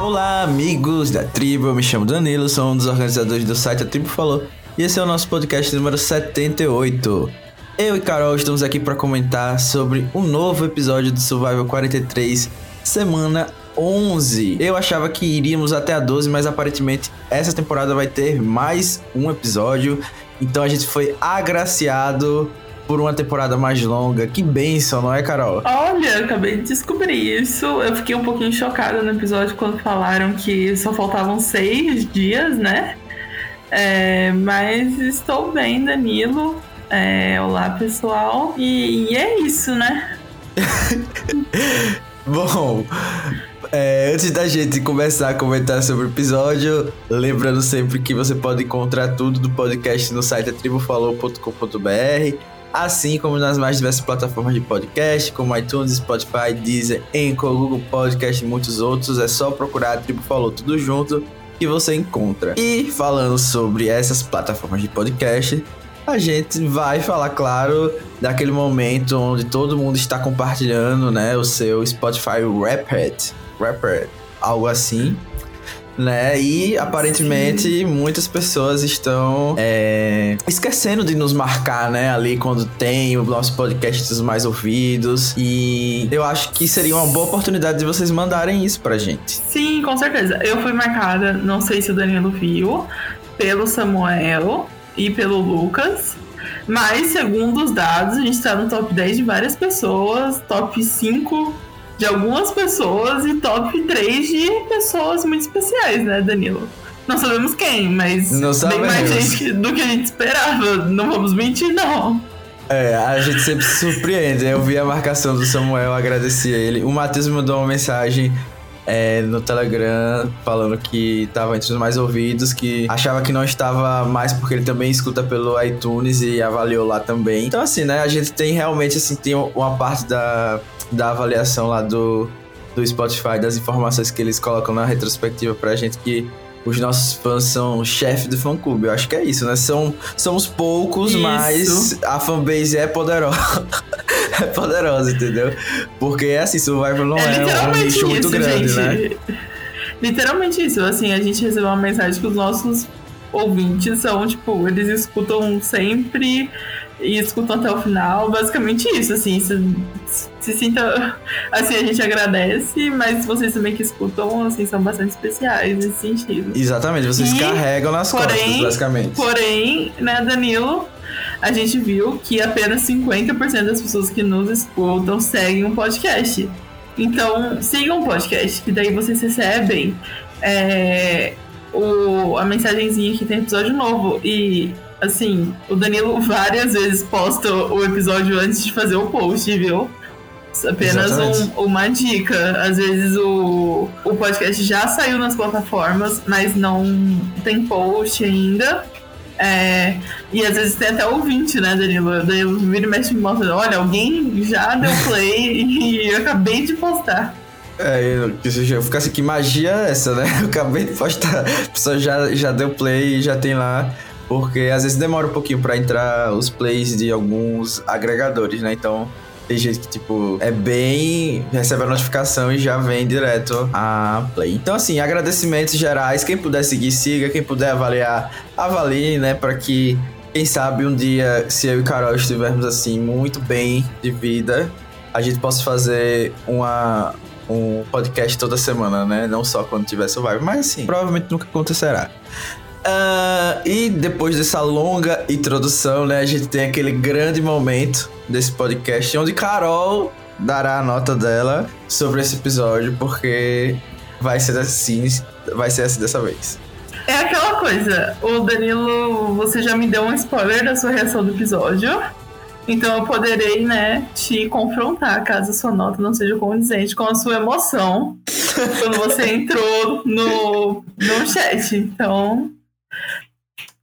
Olá, amigos da tribo. Eu me chamo Danilo, sou um dos organizadores do site A Tribo Falou. E esse é o nosso podcast número 78. Eu e Carol estamos aqui para comentar sobre um novo episódio do Survival 43, semana 11. Eu achava que iríamos até a 12, mas aparentemente essa temporada vai ter mais um episódio. Então a gente foi agraciado por uma temporada mais longa. Que benção, não é, Carol? Olha, acabei de descobrir isso. Eu fiquei um pouquinho chocada no episódio quando falaram que só faltavam seis dias, né? É, mas estou bem, Danilo. É, olá, pessoal. E, e é isso, né? Bom, é, antes da gente começar a comentar sobre o episódio, lembrando sempre que você pode encontrar tudo do podcast no site tribufalou.com.br, assim como nas mais diversas plataformas de podcast, como iTunes, Spotify, Deezer, Anchor, Google Podcast e muitos outros. É só procurar a Tribo Falou tudo junto que você encontra. E falando sobre essas plataformas de podcast, a gente vai falar, claro, daquele momento onde todo mundo está compartilhando, né, o seu Spotify Wrapped, Wrapped, algo assim, né? E aparentemente Sim. muitas pessoas estão é, esquecendo de nos marcar, né? Ali quando tem o nosso podcast dos mais ouvidos. E eu acho que seria uma boa oportunidade de vocês mandarem isso pra gente. Sim, com certeza. Eu fui marcada, não sei se o Danilo viu, pelo Samuel e pelo Lucas. Mas, segundo os dados, a gente está no top 10 de várias pessoas, top 5 de algumas pessoas e top 3 de pessoas muito especiais, né, Danilo? Não sabemos quem, mas não bem mais gente do que a gente esperava. Não vamos mentir, não. É, a gente sempre se surpreende. Eu vi a marcação do Samuel, agradeci a ele. O Matheus me mandou uma mensagem é, no Telegram falando que estava entre os mais ouvidos, que achava que não estava mais porque ele também escuta pelo iTunes e avaliou lá também. Então, assim, né, a gente tem realmente, assim, tem uma parte da, da avaliação lá do, do Spotify, das informações que eles colocam na retrospectiva pra gente que os nossos fãs são chefe do fã clube. Eu acho que é isso, né? São, somos poucos, isso. mas a fanbase é poderosa. é poderosa, entendeu? Porque assim, Survivor não é, é um nicho isso, muito grande, gente. né? Literalmente isso, assim, a gente recebeu uma mensagem que os nossos ouvintes são, tipo, eles escutam sempre e escutam até o final. Basicamente isso, assim, se, se sinta. Assim, a gente agradece, mas vocês também que escutam, assim, são bastante especiais nesse sentido. Exatamente, vocês e, carregam nas porém, costas, basicamente. Porém, né, Danilo, a gente viu que apenas 50% das pessoas que nos escutam seguem um podcast. Então, sigam um podcast, que daí vocês recebem é, o, a mensagenzinha que tem episódio novo. E, assim, o Danilo várias vezes posta o episódio antes de fazer o post, viu? Apenas um, uma dica. Às vezes o, o podcast já saiu nas plataformas, mas não tem post ainda. É, e às vezes tem até ouvinte, né, Danilo? Daí eu viro e mexe me mostra, olha, alguém já deu play e eu acabei de postar. É, eu, eu fico assim, que magia é essa, né? Eu acabei de postar, a pessoa já, já deu play e já tem lá. Porque às vezes demora um pouquinho para entrar os plays de alguns agregadores, né? Então tem gente que, tipo, é bem. recebe a notificação e já vem direto a play. Então, assim, agradecimentos gerais. Quem puder seguir, siga. Quem puder avaliar, avalie, né? Pra que, quem sabe, um dia, se eu e Carol estivermos, assim, muito bem de vida, a gente possa fazer uma, um podcast toda semana, né? Não só quando tiver Survivor, mas assim, provavelmente nunca acontecerá. Uh, e depois dessa longa introdução, né, a gente tem aquele grande momento desse podcast onde Carol dará a nota dela sobre esse episódio, porque vai ser assim, vai ser assim dessa vez. É aquela coisa, o Danilo, você já me deu um spoiler da sua reação do episódio. Então eu poderei, né, te confrontar caso sua nota não seja condizente com a sua emoção quando você entrou no, no chat. Então,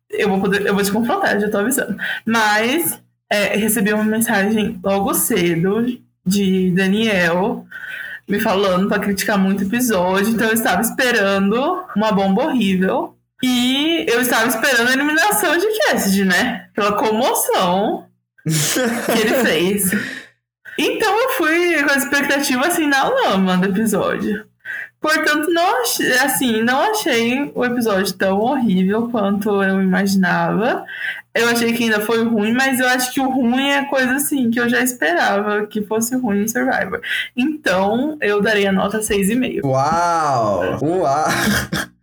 eu vou poder, eu vou te confrontar, já tô avisando. Mas é, recebi uma mensagem logo cedo de Daniel me falando para criticar muito o episódio, então eu estava esperando uma bomba horrível. E eu estava esperando a eliminação de Cassidy, né? Pela comoção que ele fez. Então eu fui com a expectativa assim na lama do episódio. Portanto, não achei, assim, não achei o episódio tão horrível quanto eu imaginava. Eu achei que ainda foi ruim, mas eu acho que o ruim é coisa assim que eu já esperava que fosse ruim em Survivor. Então, eu daria nota 6,5. Uau! Uau!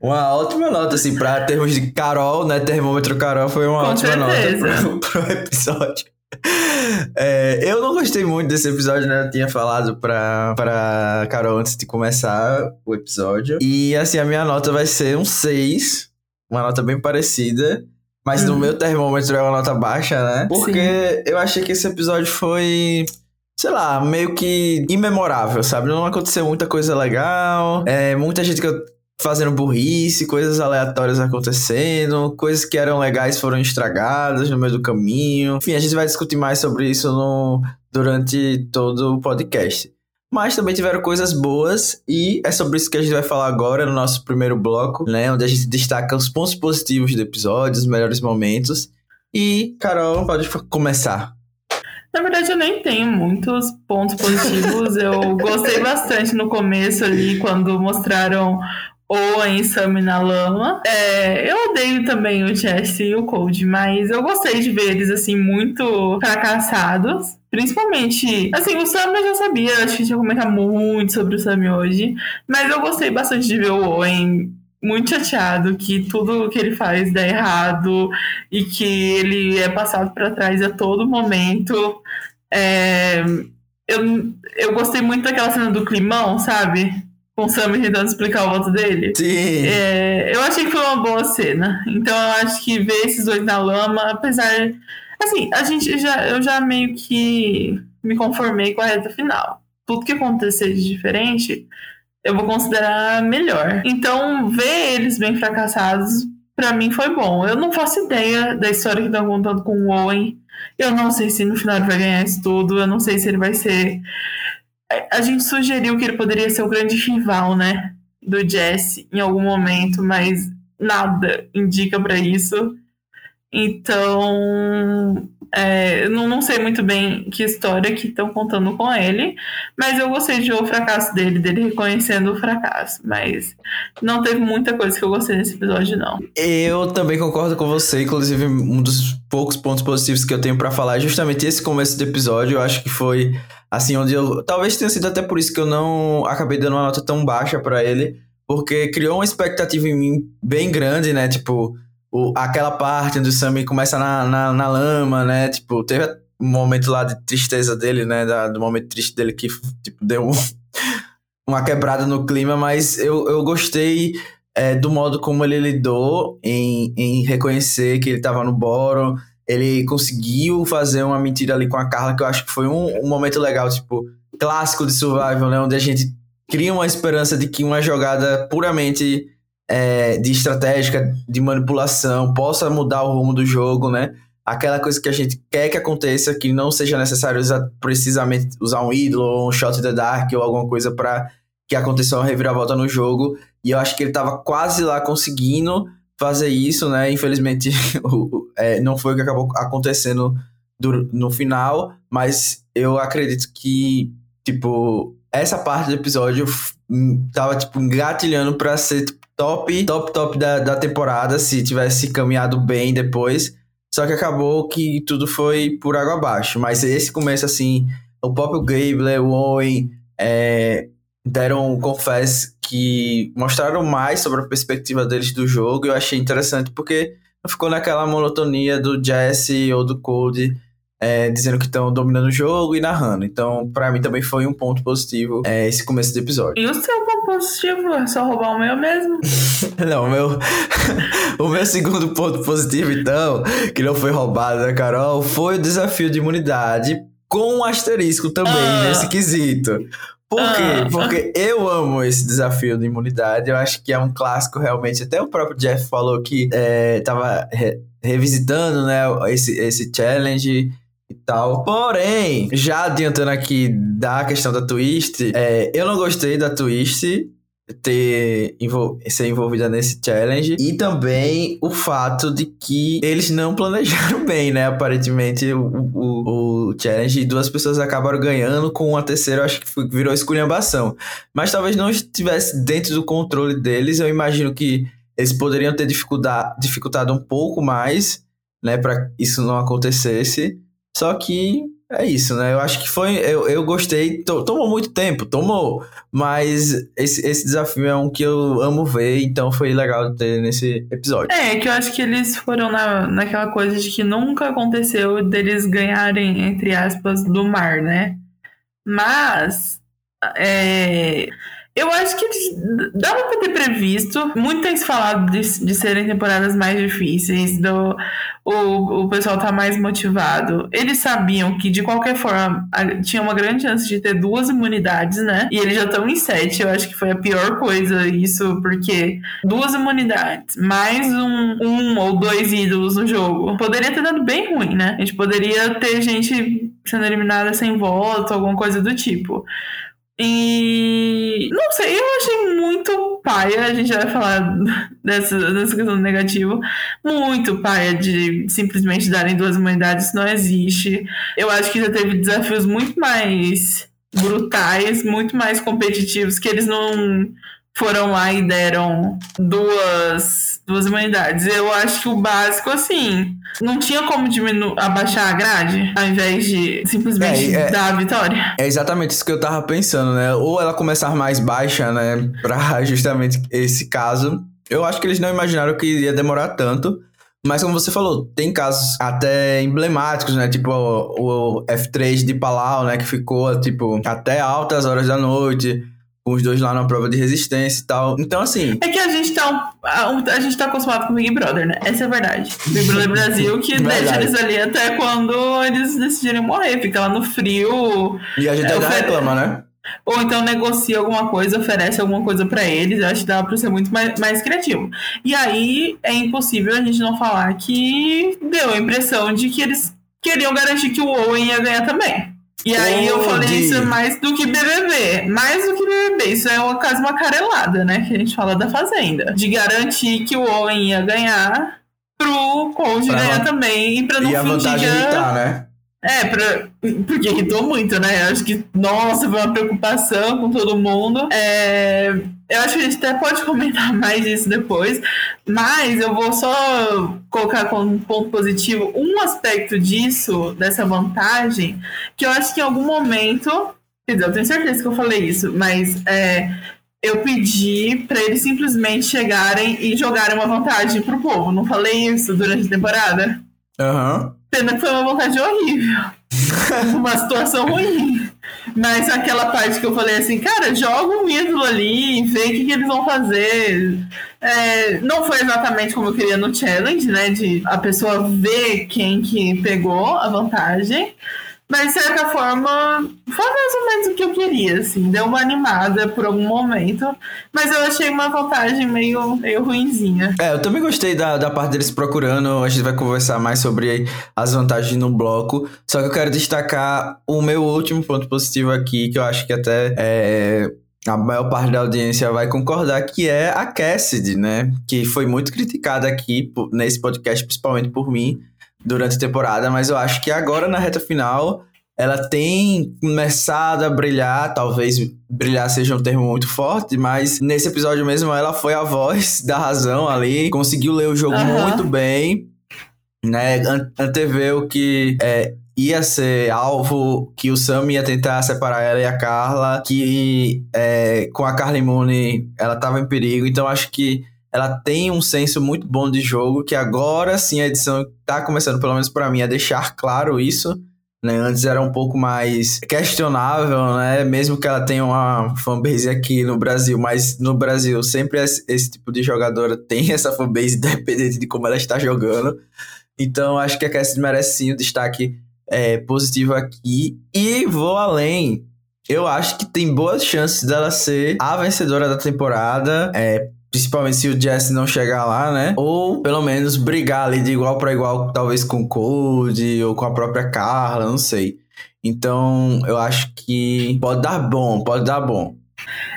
Uma ótima nota, assim, pra termos de Carol, né? Termômetro Carol foi uma Com ótima certeza. nota pro, pro episódio. É, eu não gostei muito desse episódio, né? Eu tinha falado pra, pra Carol antes de começar o episódio. E, assim, a minha nota vai ser um 6. Uma nota bem parecida. Mas no Uhum. meu termômetro é uma nota baixa, né? Porque eu achei que esse episódio foi sei lá, meio que imemorável, sabe? Não aconteceu muita coisa legal, é, muita gente que eu- fazendo burrice, coisas aleatórias acontecendo, coisas que eram legais foram estragadas no meio do caminho. Enfim, a gente vai discutir mais sobre isso no, durante todo o podcast. Mas também tiveram coisas boas e é sobre isso que a gente vai falar agora no nosso primeiro bloco, né? Onde a gente destaca os pontos positivos do episódio, os melhores momentos. E, Carol, pode começar. Na verdade, eu nem tenho muitos pontos positivos. Eu gostei bastante no começo ali, quando mostraram Owen e Sammy na lama. É, eu odeio também o Jesse e o Cold, mas eu gostei de ver eles, assim, muito fracassados. Principalmente, assim, o Sammy eu já sabia, acho que a gente ia comentar muito sobre o Sammy hoje. Mas eu gostei bastante de ver o Owen muito chateado que tudo que ele faz dá errado e que ele é passado para trás a todo momento. É, eu, eu gostei muito daquela cena do climão, sabe? Com o Sammy tentando explicar o voto dele. Sim! É, eu achei que foi uma boa cena. Então eu acho que ver esses dois na lama, apesar. Assim, a gente já, eu já meio que me conformei com a reta final. Tudo que acontecer de diferente, eu vou considerar melhor. Então, ver eles bem fracassados, pra mim foi bom. Eu não faço ideia da história que estão contando com o Owen. Eu não sei se no final ele vai ganhar isso tudo. Eu não sei se ele vai ser. A gente sugeriu que ele poderia ser o grande rival, né? Do Jesse em algum momento, mas nada indica pra isso. Então, é, não, não sei muito bem que história que estão contando com ele, mas eu gostei de ver o fracasso dele, dele reconhecendo o fracasso. Mas não teve muita coisa que eu gostei nesse episódio, não. Eu também concordo com você, inclusive um dos poucos pontos positivos que eu tenho pra falar é justamente esse começo do episódio. Eu acho que foi assim onde eu talvez tenha sido até por isso que eu não acabei dando uma nota tão baixa pra ele, porque criou uma expectativa em mim bem grande, né? Tipo, o, aquela parte onde o Sammy começa na, na, na lama, né? Tipo, teve um momento lá de tristeza dele, né? Da- do momento triste dele que tipo, deu um- uma quebrada no clima, mas eu, eu gostei é, do modo como ele lidou em, em reconhecer que ele tava no boro. Ele conseguiu fazer uma mentira ali com a Carla, que eu acho que foi um, um momento legal, tipo, clássico de survival, né? Onde a gente cria uma esperança de que uma jogada puramente é, de estratégica, de manipulação, possa mudar o rumo do jogo, né? Aquela coisa que a gente quer que aconteça, que não seja necessário usar, precisamente usar um ídolo, ou um shot in the dark, ou alguma coisa para que aconteça uma reviravolta no jogo. E eu acho que ele tava quase lá conseguindo fazer isso, né? Infelizmente, é, não foi o que acabou acontecendo do- no final, mas eu acredito que, tipo, essa parte do episódio hum, tava, tipo, engatilhando pra ser tipo, top, top, top da, da temporada, se tivesse caminhado bem depois. Só que acabou que tudo foi por água abaixo. Mas esse começo, assim, o próprio Gabler, o Owen, é, deram, confesso, que mostraram mais sobre a perspectiva deles do jogo. Eu achei interessante porque ficou naquela monotonia do Jesse ou do Cold é, dizendo que estão dominando o jogo e narrando. Então, pra mim também foi um ponto positivo é, esse começo do episódio. E o seu ponto positivo é só roubar o meu mesmo? Não, o meu, o meu segundo ponto positivo, então, que não foi roubado da Carol, foi o desafio de imunidade com um asterisco também Ah. nesse quesito. Por quê? Ah. Porque eu amo esse desafio de imunidade. Eu acho que é um clássico realmente. Até o próprio Jeff falou que é, tava re- revisitando né, esse, esse challenge e tal. Porém, já adiantando aqui da questão da twist, é, eu não gostei da twist. ter envol ser envolvida nesse challenge e também o fato de que eles não planejaram bem, né? Aparentemente o, o, o challenge e duas pessoas acabaram ganhando com uma terceira, acho que foi, virou esculhambação. Mas talvez não estivesse dentro do controle deles. Eu imagino que eles poderiam ter dificultado um pouco mais, né, para isso não acontecesse. Só que é isso, né? Eu acho que foi. Eu, eu gostei. Tomou muito tempo, tomou. Mas esse, esse desafio é um que eu amo ver, então foi legal ter nesse episódio. É, que eu acho que eles foram na, naquela coisa de que nunca aconteceu deles ganharem, entre aspas, do mar, né? Mas. É, eu acho que dava pra ter previsto. Muito tem se falado de, de serem temporadas mais difíceis, do, o, o pessoal tá mais motivado. Eles sabiam que, de qualquer forma, tinha uma grande chance de ter duas imunidades, né? E eles já estão em sete. Eu acho que foi a pior coisa isso, porque duas imunidades, mais um, um ou dois ídolos no jogo, poderia ter dado bem ruim, né? A gente poderia ter gente sendo eliminada sem voto, alguma coisa do tipo. E não sei, eu achei muito paia, a gente vai falar dessa, dessa questão negativa, muito paia de simplesmente darem duas humanidades, não existe. Eu acho que já teve desafios muito mais brutais, muito mais competitivos, que eles não foram lá e deram duas, duas humanidades. Eu acho que o básico, assim, não tinha como diminuir, abaixar a grade, ao invés de simplesmente é, é, dar a vitória. É exatamente isso que eu tava pensando, né? Ou ela começar mais baixa, né? Pra justamente esse caso. Eu acho que eles não imaginaram que ia demorar tanto. Mas como você falou, tem casos até emblemáticos, né? Tipo o, o F3 de Palau, né? Que ficou, tipo, até altas horas da noite com os dois lá na prova de resistência e tal. Então, assim. É que a gente tá. A, gente tá acostumado com o Big Brother, né? Essa é a verdade. Big Brother Brasil que deixa eles ali até quando eles decidirem morrer. Fica lá no frio. E a gente é, ainda reclama, né? Ou então negocia alguma coisa, oferece alguma coisa para eles. Eu acho que dá pra ser muito mais, mais criativo. E aí é impossível a gente não falar que deu a impressão de que eles queriam garantir que o Owen ia ganhar também. E aí eu falei isso mais do que BBB. Mais do que BBB. Isso é uma, quase uma carelada, né? Que a gente fala da Fazenda. De garantir que o Owen ia ganhar pro Conde ganhar também. E pra não e de irritar, né? É, pra, porque irritou muito, né? Eu acho que, nossa, foi uma preocupação com todo mundo. É, eu acho que a gente até pode comentar mais isso depois, mas eu vou só colocar como ponto positivo um aspecto disso, dessa vantagem, que eu acho que em algum momento, quer dizer, eu tenho certeza que eu falei isso, mas é, eu pedi para eles simplesmente chegarem e jogarem uma vantagem pro povo. Não falei isso durante a temporada? Aham. Uhum. Pena que foi uma vontade horrível. uma situação ruim. Mas aquela parte que eu falei assim, cara, joga um ídolo ali vê o que, que eles vão fazer. É, não foi exatamente como eu queria no challenge, né? De a pessoa ver quem que pegou a vantagem. Mas, de certa forma, foi mais ou menos o que eu queria, assim. Deu uma animada por algum momento. Mas eu achei uma vantagem meio, meio ruinzinha. É, eu também gostei da, da parte deles procurando. A gente vai conversar mais sobre as vantagens no bloco. Só que eu quero destacar o meu último ponto positivo aqui, que eu acho que até é, a maior parte da audiência vai concordar, que é a Cassidy, né? Que foi muito criticada aqui nesse podcast, principalmente por mim durante a temporada, mas eu acho que agora na reta final ela tem começado a brilhar, talvez brilhar seja um termo muito forte, mas nesse episódio mesmo ela foi a voz da razão ali, conseguiu ler o jogo uhum. muito bem, né? Anteveu que é, ia ser alvo, que o Sam ia tentar separar ela e a Carla, que é, com a Carla Imune ela tava em perigo, então acho que ela tem um senso muito bom de jogo, que agora sim a edição tá começando, pelo menos para mim, a deixar claro isso. Né? Antes era um pouco mais questionável, né? Mesmo que ela tenha uma fanbase aqui no Brasil, mas no Brasil sempre esse, tipo de jogadora tem essa fanbase independente de como ela está jogando. Então acho que a Cassidy merece sim o destaque é, positivo aqui. E vou além. Eu acho que tem boas chances dela ser a vencedora da temporada. É, Principalmente se o Jesse não chegar lá, né? Ou pelo menos brigar ali de igual para igual, talvez com o Code ou com a própria Carla, não sei. Então eu acho que pode dar bom, pode dar bom.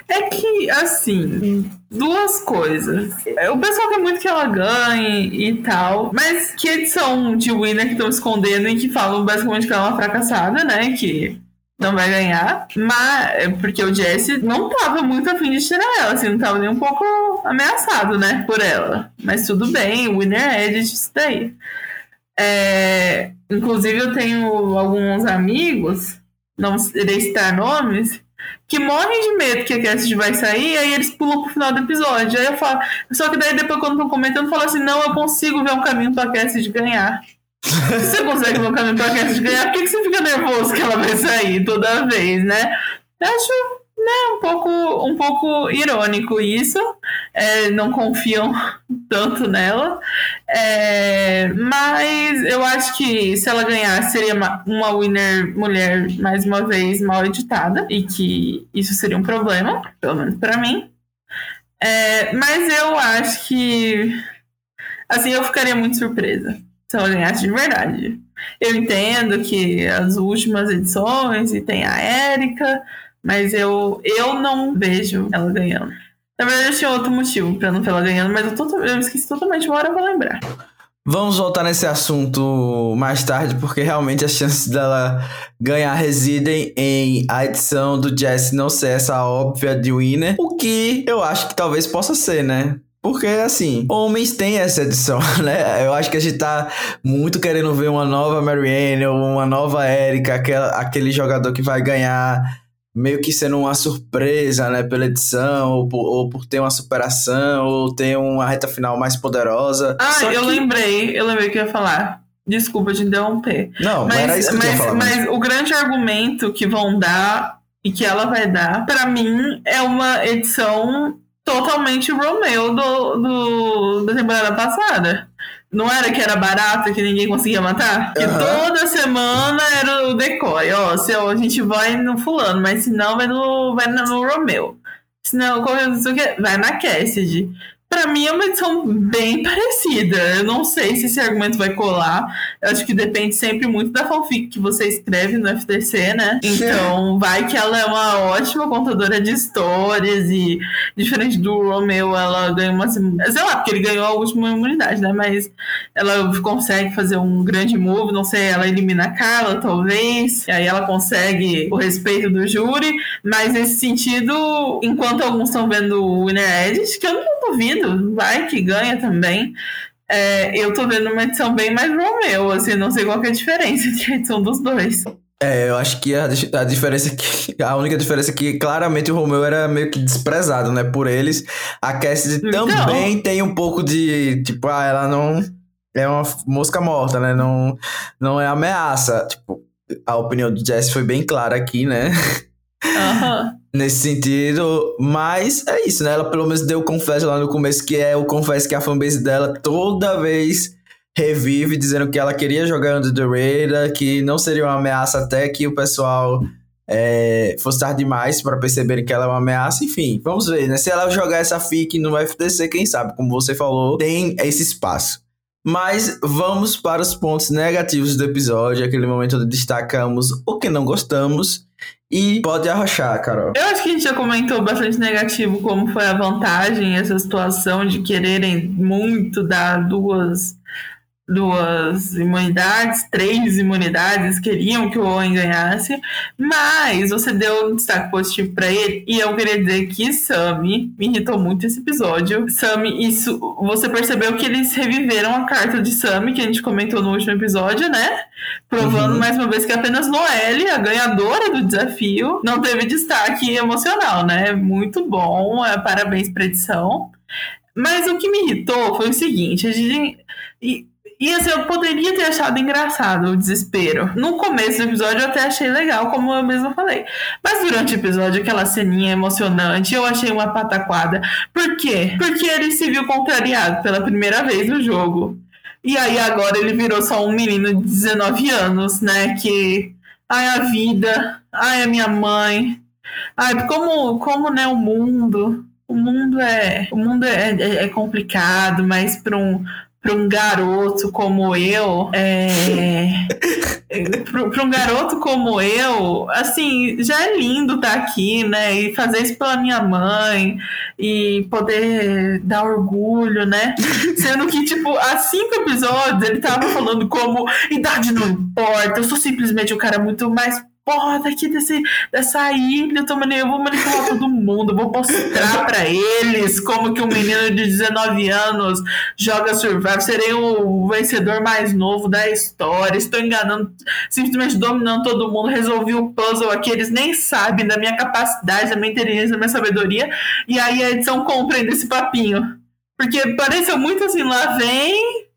É que, assim, duas coisas. O pessoal quer muito que ela ganhe e tal, mas que edição de Winner que estão escondendo e que falam basicamente que ela é uma fracassada, né? Que não vai ganhar, mas porque o Jesse não tava muito afim de tirar ela, assim, não tava nem um pouco ameaçado, né, por ela. Mas tudo bem, winner edit isso daí. É, inclusive eu tenho alguns amigos, não irei citar nomes, que morrem de medo que a Cassidy vai sair, aí eles pulam pro final do episódio. Aí eu falo, só que daí depois quando estão comentando, falo assim, não, eu consigo ver um caminho pra Cassidy ganhar. Você consegue um caminho pra Cassidy ganhar, por que, que você fica nervoso que ela vai sair toda vez, né? Eu acho né, um pouco, um pouco irônico isso. É, não confiam tanto nela. É, mas eu acho que se ela ganhar, seria uma, uma winner mulher, mais uma vez, mal editada. E que isso seria um problema, pelo menos para mim. É, mas eu acho que. Assim, eu ficaria muito surpresa ela ganhasse de verdade. Eu entendo que as últimas edições e tem a Érica, mas eu, eu não vejo ela ganhando. Na verdade, eu tinha outro motivo pra não ver ela ganhando, mas eu, tô, eu esqueci totalmente, uma hora eu vou lembrar. Vamos voltar nesse assunto mais tarde, porque realmente as chances dela ganhar residem em a edição do Jesse não ser essa óbvia de winner, o que eu acho que talvez possa ser, né? Porque, assim, homens têm essa edição, né? Eu acho que a gente tá muito querendo ver uma nova Marianne ou uma nova Erika, aquele jogador que vai ganhar meio que sendo uma surpresa, né, pela edição, ou por, ou por ter uma superação, ou ter uma reta final mais poderosa. Ah, Só eu que... lembrei, eu lembrei que eu ia falar. Desculpa te interromper. Não, mas, era isso que mas, eu ia falar. mas o grande argumento que vão dar e que ela vai dar, para mim, é uma edição totalmente Romeo do, do, da temporada passada. Não era que era barato, que ninguém conseguia matar? Que Aham. toda semana era o decoy. Ó, se a gente vai no fulano, mas se não, vai no, vai no Romeo. Se não, qualquer coisa vai na Cassidy. Pra mim é uma edição bem parecida. Eu não sei se esse argumento vai colar. Eu acho que depende sempre muito da fanfic que você escreve no FTC, né? Então, vai que ela é uma ótima contadora de histórias e, diferente do Romeo, ela ganha uma. Sei lá, porque ele ganhou a última imunidade, né? Mas ela consegue fazer um grande move, não sei, ela elimina a Carla, talvez. E aí ela consegue o respeito do júri. Mas nesse sentido, enquanto alguns estão vendo o Winner Edit, que eu não duvido, vai que ganha também. É, eu tô vendo uma edição bem mais Romeo, assim, não sei qual que é a diferença entre a edição dos dois. É, eu acho que a, a diferença que. A única diferença é que claramente o Romeu era meio que desprezado, né? Por eles. A Cassidy Então. também tem um pouco de. Tipo, ah, ela não. É uma mosca morta, né? Não, não é ameaça. Tipo, a opinião do Jesse foi bem clara aqui, né? Nesse sentido, mas é isso, né? Ela pelo menos deu confesso lá no começo, que é o confesso que a fanbase dela toda vez revive, dizendo que ela queria jogar Under the Radar, que não seria uma ameaça até que o pessoal é, fosse tarde demais para perceberem que ela é uma ameaça. Enfim, vamos ver, né? Se ela jogar essa FIC no FTC, quem sabe, como você falou, tem esse espaço. Mas vamos para os pontos negativos do episódio, aquele momento onde destacamos o que não gostamos. E pode arrochar, Carol. Eu acho que a gente já comentou bastante negativo como foi a vantagem, essa situação de quererem muito dar duas, duas imunidades, três imunidades, queriam que o Owen ganhasse, mas você deu um destaque positivo pra ele, e eu queria dizer que Sammy me irritou muito esse episódio. Sammy, isso, você percebeu que eles reviveram a carta de Sammy, que a gente comentou no último episódio, né? Provando Uhum. mais uma vez que apenas Noelle, a ganhadora do desafio, não teve destaque emocional, né? Muito bom, é, parabéns pra edição. Mas o que me irritou foi o seguinte: a gente. E, e assim, eu poderia ter achado engraçado o desespero. No começo do episódio eu até achei legal, como eu mesma falei. Mas durante o episódio, aquela ceninha emocionante, eu achei uma pataquada. Por quê? Porque ele se viu contrariado pela primeira vez no jogo. E aí agora ele virou só um menino de 19 anos, né? Que. Ai, a vida. Ai, a minha mãe. Ai, como, como né, o mundo. O mundo é. O mundo é, é, é complicado, mas para um, para um garoto como eu, é, para um garoto como eu, assim, já é lindo estar tá aqui, né? E fazer isso pela minha mãe e poder dar orgulho, né? Sendo que, tipo, há cinco episódios ele tava falando como idade não importa, eu sou simplesmente um cara muito mais porra, daqui desse, dessa ilha, eu, tô, eu vou manipular todo mundo, vou mostrar para eles como que um menino de 19 anos joga Survivor, serei o vencedor mais novo da história, estou enganando, simplesmente dominando todo mundo, resolvi o puzzle aqui, eles nem sabem da minha capacidade, da minha inteligência, da minha sabedoria, e aí a edição compreende esse papinho. Porque pareceu muito assim, lá vem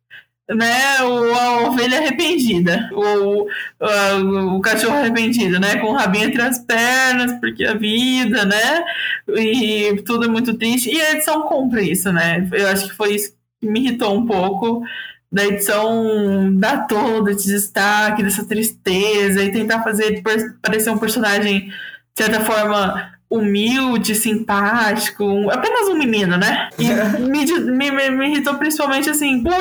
né, o, a ovelha arrependida, o, o, o, cachorro arrependido, né, com o rabinho entre as pernas, porque a vida, né, e tudo é muito triste. E a edição cumpre isso, né? Eu acho que foi isso que me irritou um pouco da edição dar todo esse destaque dessa tristeza e tentar fazer parecer um personagem de certa forma humilde, simpático, apenas um menino, né? E me, me, me, me irritou principalmente assim, por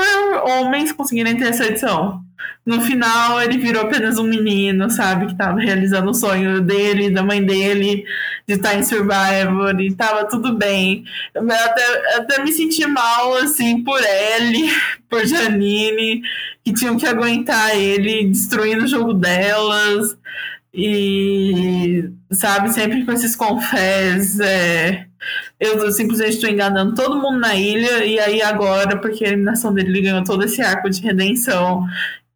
homens conseguirem ter essa edição. No final, ele virou apenas um menino, sabe? Que tava realizando o sonho dele, da mãe dele, de estar em Survivor, e tava tudo bem. Eu até, até me senti mal, assim, por ele, por Janine, que tinham que aguentar ele destruindo o jogo delas. E, sabe, sempre com esses confés, é, eu simplesmente estou enganando todo mundo na ilha, e aí agora, porque a eliminação dele ele ganhou todo esse arco de redenção,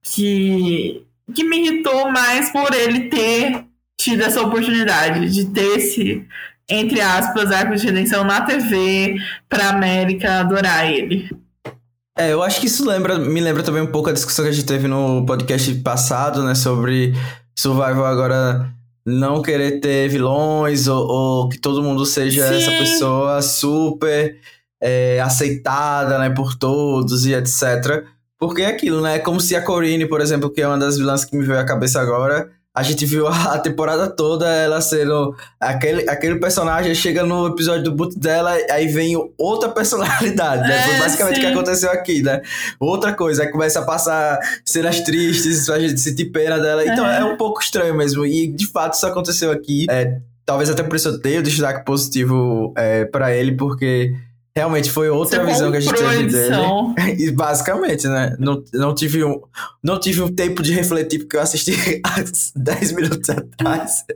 que, que me irritou mais por ele ter tido essa oportunidade de ter esse, entre aspas, arco de redenção na TV pra América adorar ele. É, eu acho que isso lembra, me lembra também um pouco a discussão que a gente teve no podcast passado, né, sobre Survival agora não querer ter vilões ou, ou que todo mundo seja Sim. essa pessoa super é, aceitada, né, por todos e etc. Porque é aquilo, né? É como se a Corine, por exemplo, que é uma das vilãs que me veio à cabeça agora, a gente viu a temporada toda ela sendo aquele, aquele personagem chega no episódio do boot dela aí vem outra personalidade né? É, foi basicamente o que aconteceu aqui né? Outra coisa aí começa a passar cenas tristes pra gente sentir pena dela. Então é. é um pouco estranho mesmo. E de fato isso aconteceu aqui. É, talvez até por isso eu tenha o destaque positivo é, para ele porque Realmente foi outra Você visão que a gente teve dele. E basicamente, né? Não, não, tive um, não tive um tempo de refletir porque eu assisti há 10 minutos atrás.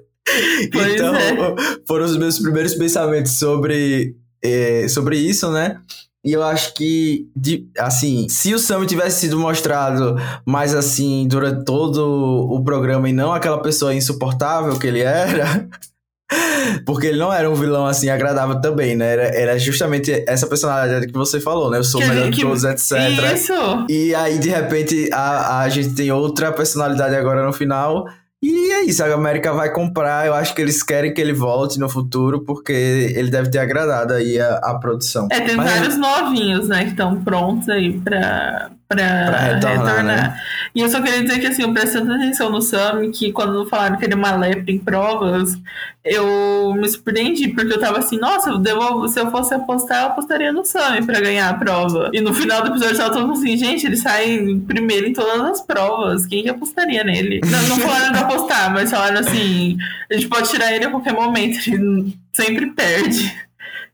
Pois então, é. foram os meus primeiros pensamentos sobre, eh, sobre isso, né? E eu acho que, de, assim, se o Sam tivesse sido mostrado mais assim durante todo o programa e não aquela pessoa insuportável que ele era, Porque ele não era um vilão assim agradável também, né? Era, era justamente essa personalidade que você falou, né? Eu sou o melhor de todos, etc. Isso! E aí, de repente, a, a gente tem outra personalidade agora no final. E é isso, a América vai comprar. Eu acho que eles querem que ele volte no futuro, porque ele deve ter agradado aí a, a produção. É, tem Mas, vários novinhos, né, que estão prontos aí pra, pra, pra retornar. retornar. Né? E eu só queria dizer que, assim, eu prestando atenção no Sam, que quando falaram que ele é uma lepra em provas, eu me surpreendi, porque eu tava assim, nossa, eu se eu fosse apostar, eu apostaria no Sam pra ganhar a prova. E no final do episódio eu tava todo assim, gente, ele sai primeiro em todas as provas, quem que apostaria nele? Não, não falaram de apostar, mas falaram assim, a gente pode tirar ele a qualquer momento, ele sempre perde.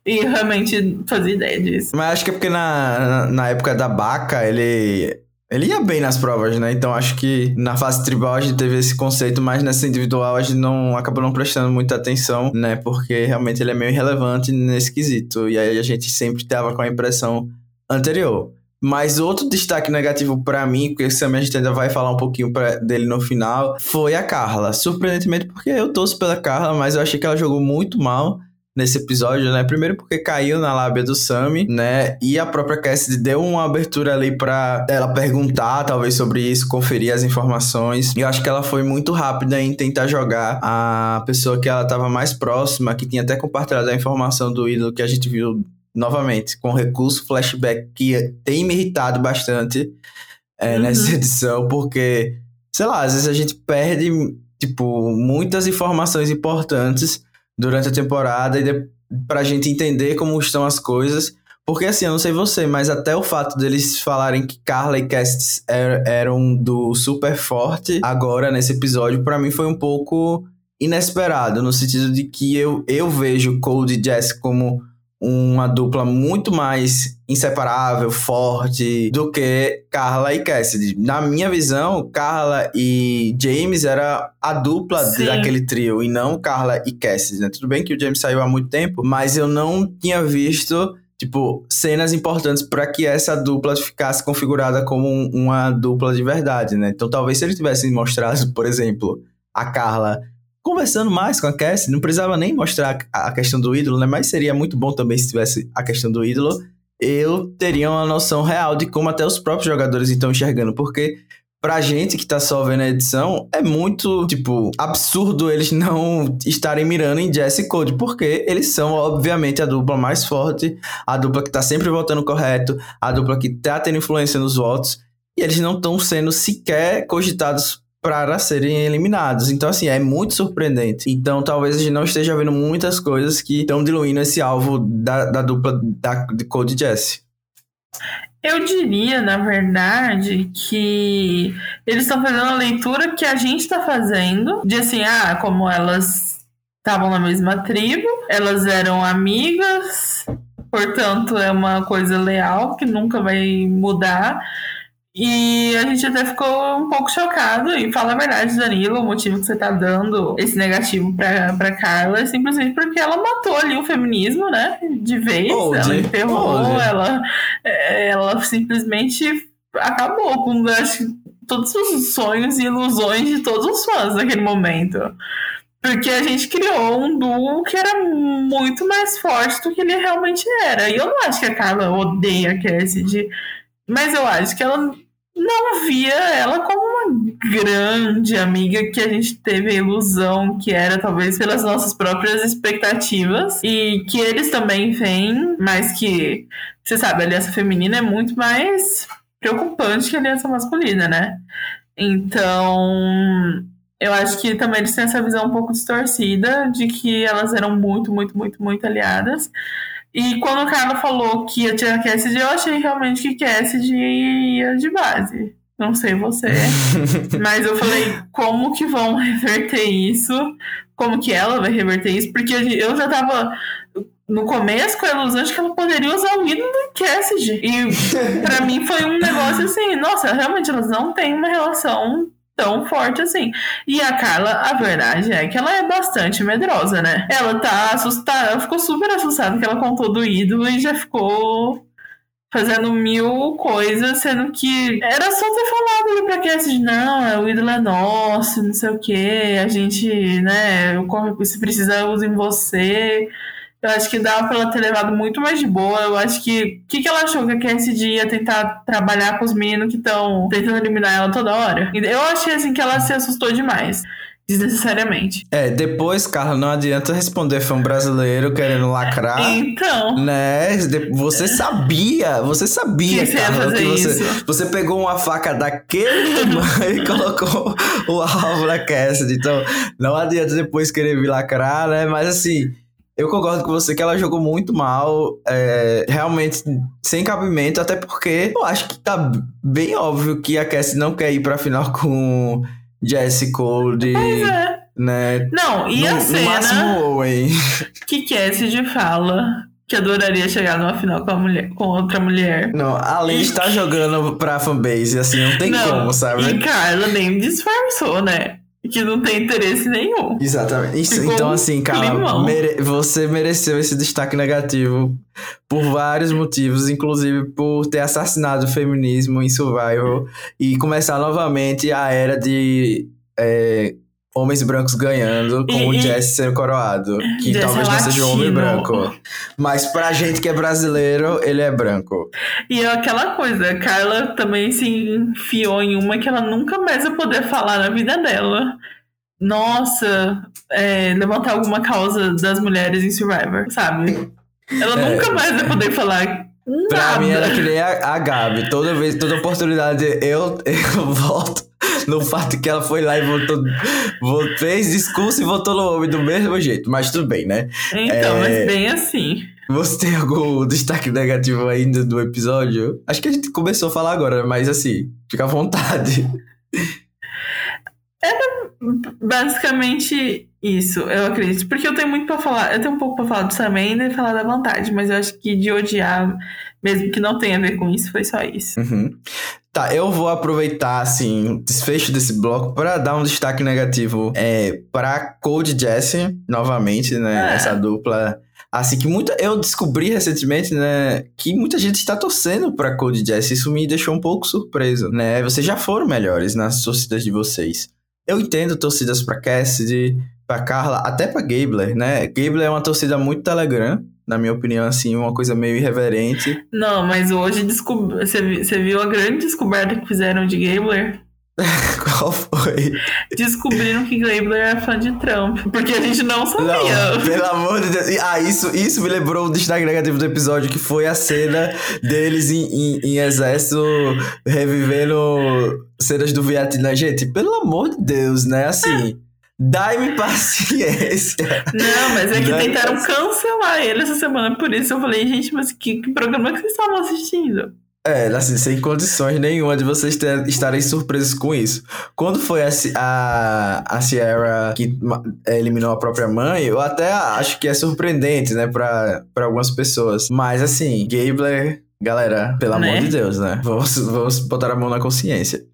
E realmente fazia ideia disso. Mas acho que é porque na, na época da Baca, ele. Ele ia bem nas provas, né? Então acho que na fase tribal a gente teve esse conceito, mas nessa individual a gente não acabou não prestando muita atenção, né? Porque realmente ele é meio irrelevante nesse quesito. E aí a gente sempre tava com a impressão anterior. Mas outro destaque negativo para mim, porque também a gente ainda vai falar um pouquinho pra, dele no final, foi a Carla. Surpreendentemente, porque eu torço pela Carla, mas eu achei que ela jogou muito mal nesse episódio, né? Primeiro porque caiu na lábia do Sammy, né? E a própria Cassidy deu uma abertura ali para ela perguntar, talvez, sobre isso, conferir as informações. E eu acho que ela foi muito rápida em tentar jogar a pessoa que ela tava mais próxima, que tinha até compartilhado a informação do ídolo que a gente viu novamente, com recurso flashback que tem me irritado bastante é, uhum. nessa edição, porque, sei lá, às vezes a gente perde, tipo, muitas informações importantes durante a temporada e de, pra gente entender como estão as coisas, Porque assim, eu não sei você, mas até o fato deles falarem que Carla e Cass er, eram do super forte agora nesse episódio, para mim foi um pouco inesperado, no sentido de que eu, eu vejo Cold e Jess como uma dupla muito mais inseparável, forte do que Carla e Cassidy. Na minha visão, Carla e James era a dupla Sim. daquele trio e não Carla e Cassidy, né? Tudo bem que o James saiu há muito tempo, mas eu não tinha visto tipo, cenas importantes para que essa dupla ficasse configurada como uma dupla de verdade, né? Então talvez se ele tivesse mostrado, por exemplo, a Carla conversando mais com a Cassie, não precisava nem mostrar a questão do ídolo, né? Mas seria muito bom também se tivesse a questão do ídolo. Eu teria uma noção real de como até os próprios jogadores estão enxergando, porque pra gente que tá só vendo a edição, é muito, tipo, absurdo eles não estarem mirando em Jesse Code, porque eles são, obviamente, a dupla mais forte, a dupla que tá sempre votando correto, a dupla que tá tendo influência nos votos, e eles não estão sendo sequer cogitados para serem eliminados. Então, assim, é muito surpreendente. Então, talvez a gente não esteja vendo muitas coisas que estão diluindo esse alvo da, da dupla da, de Code Jesse. Eu diria, na verdade, que eles estão fazendo a leitura que a gente está fazendo, de assim, ah, como elas estavam na mesma tribo, elas eram amigas, portanto é uma coisa leal que nunca vai mudar. E a gente até ficou um pouco chocado. E fala a verdade, Danilo, o motivo que você tá dando esse negativo pra, pra Carla é simplesmente porque ela matou ali o feminismo, né? De vez. ela enterrou, ela, ela simplesmente acabou com acho, todos os sonhos e ilusões de todos os fãs naquele momento. Porque a gente criou um duo que era muito mais forte do que ele realmente era. E eu não acho que a Carla odeia a Cassidy. Mas eu acho que ela não via ela como uma grande amiga que a gente teve a ilusão que era, talvez pelas nossas próprias expectativas, e que eles também veem, mas que, você sabe, a aliança feminina é muito mais preocupante que a aliança masculina, né? Então, eu acho que também eles têm essa visão um pouco distorcida de que elas eram muito, muito, muito, muito aliadas. E quando o Carla falou que ia tirar Cassidy, eu achei realmente que Cassidy ia de base. Não sei você. mas eu falei, como que vão reverter isso? Como que ela vai reverter isso? Porque eu já tava no começo com a ilusão de que ela poderia usar o ídolo do Cassidy. E pra mim foi um negócio assim, nossa, realmente elas não têm uma relação tão forte assim. E a Carla, a verdade é que ela é bastante medrosa, né? Ela tá assustada, ela ficou super assustada que ela contou do ídolo e já ficou fazendo mil coisas, sendo que era só ter falado ali pra Cassie, não, o ídolo é nosso, não sei o que, a gente, né, se precisar usa em você. Eu acho que dava pra ela ter levado muito mais de boa. Eu acho que. O que, que ela achou que a Cassidy ia tentar trabalhar com os meninos que estão tentando eliminar ela toda hora? Eu achei assim que ela se assustou demais desnecessariamente. É, depois, Carla, não adianta responder foi um brasileiro querendo lacrar. Então. Né? Você sabia, você sabia, que Carla, que você, isso. você pegou uma faca daquele tamanho e colocou o alvo na Cassidy. Então, não adianta depois querer vir lacrar, né? Mas assim, eu concordo com você que ela jogou muito mal, é, realmente sem cabimento, até porque eu acho que tá bem óbvio que a Cassie não quer ir pra final com Jesse Cole. Pois é. Né? Não, e no, a cena no máximo Owen. que Cassidy fala que adoraria chegar numa final com, a mulher, com outra mulher. Não, além de estar jogando pra fanbase, assim, não tem não, como, sabe? E Carla nem disfarçou, né? Que não tem interesse nenhum. Exatamente. Isso, então, assim, cara, mere você mereceu esse destaque negativo por vários motivos, inclusive por ter assassinado o feminismo em Survival e começar novamente a era de é, homens brancos ganhando, com e, o Jesse sendo coroado. Que Jesse talvez não seja um homem branco. Mas pra gente que é brasileiro, ele é branco. E é aquela coisa, a Carla também se enfiou em uma que ela nunca mais vai poder falar na vida dela. Nossa, é, levantar alguma causa das mulheres em Survivor, sabe? Ela é, nunca mais vai poder falar Nada. Pra mim era que nem a, a Gabi. Toda vez, toda oportunidade eu, eu volto no fato que ela foi lá e votou, votou fez discurso e votou no homem do mesmo jeito. Mas tudo bem, né? Então, é... mas bem assim. Você tem algum destaque negativo ainda do episódio? Acho que a gente começou a falar agora, mas assim, fica à vontade. É basicamente isso, eu acredito. Porque eu tenho muito pra falar. Eu tenho um pouco pra falar do Sam e falar da vontade, mas eu acho que de odiar, mesmo que não tenha a ver com isso, foi só isso. Uhum. Tá, eu vou aproveitar, assim, o desfecho desse bloco para dar um destaque negativo é, para Cold Jesse, novamente, né? É. Essa dupla. Assim, que muita. Eu descobri recentemente, né? Que muita gente está torcendo pra Cold Jesse. Isso me deixou um pouco surpreso, né? Vocês já foram melhores nas torcidas de vocês. Eu entendo torcidas pra Cassidy, pra Carla, até pra Gabler, né? Gabler é uma torcida muito Telegram, na minha opinião, assim, uma coisa meio irreverente. Não, mas hoje descob... você viu a grande descoberta que fizeram de Gabler? Qual foi? Descobriram que Gabler era fã de Trump. Porque a gente não sabia. Não, pelo amor de Deus. Ah, isso, isso me lembrou o destaque negativo do episódio, que foi a cena deles em, em, em exército revivendo cenas do Vietnã. Gente, pelo amor de Deus, né? Assim. Dai-me paciência. Não, mas é que tentaram cancelar ele essa semana. Por isso eu falei, gente, mas que, que programa que vocês estavam assistindo? É, assim, sem condições nenhuma de vocês ter, estarem surpresos com isso. Quando foi a, a, a Sierra que eliminou a própria mãe, eu até acho que é surpreendente, né, pra, pra algumas pessoas. Mas, assim, Gabler, galera, pelo né? amor de Deus, né? Vamos, vamos botar a mão na consciência.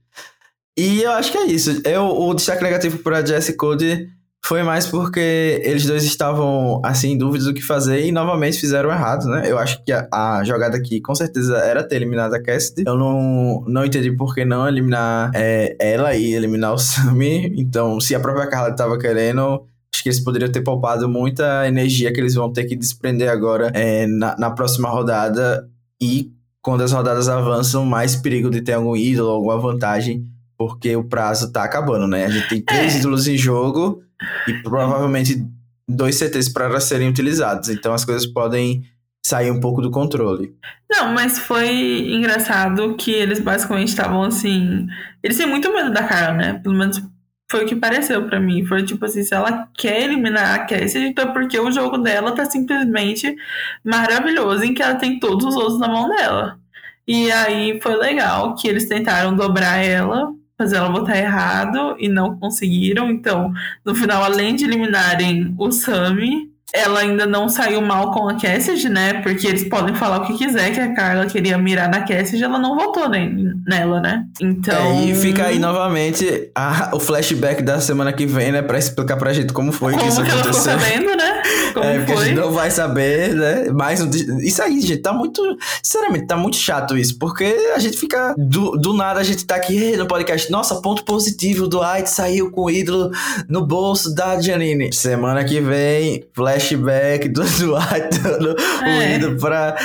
E eu acho que é isso. Eu, o destaque negativo pra Jesse Code foi mais porque eles dois estavam, assim, em dúvidas do que fazer e novamente fizeram errado, né? Eu acho que a, a jogada aqui, com certeza, era ter eliminado a Cassidy. Eu não, não entendi por que não eliminar é, ela e eliminar o Sammy. Então, se a própria Carla estava querendo, acho que eles poderiam ter poupado muita energia que eles vão ter que desprender agora é, na, na próxima rodada. E quando as rodadas avançam, mais perigo de ter algum ídolo, alguma vantagem porque o prazo tá acabando, né? A gente tem três é. ídolos em jogo e provavelmente dois CTs para serem utilizados. Então as coisas podem sair um pouco do controle. Não, mas foi engraçado que eles basicamente estavam assim. Eles têm muito medo da Carla, né? Pelo menos foi o que pareceu para mim. Foi tipo assim, se ela quer eliminar a Cassie, então é porque o jogo dela tá simplesmente maravilhoso, em que ela tem todos os outros na mão dela. E aí foi legal que eles tentaram dobrar ela fazer ela votar errado e não conseguiram. Então, no final, além de eliminarem o Sammy, ela ainda não saiu mal com a Cassidy, né? Porque eles podem falar o que quiser, que a Carla queria mirar na Cassidy, ela não votou nem, nela, né? Então. É, e fica aí novamente a, o flashback da semana que vem, né? Pra explicar pra gente como foi como que isso que aconteceu. Ela ficou sabendo, né? Como é, porque foi? a gente não vai saber, né? Mas isso aí, gente, tá muito. Sinceramente, tá muito chato isso. Porque a gente fica. Do, do nada a gente tá aqui no podcast. Nossa, ponto positivo do White saiu com o ídolo no bolso da Janine. Semana que vem, flash flashback do Dwight dando é. o ido pra.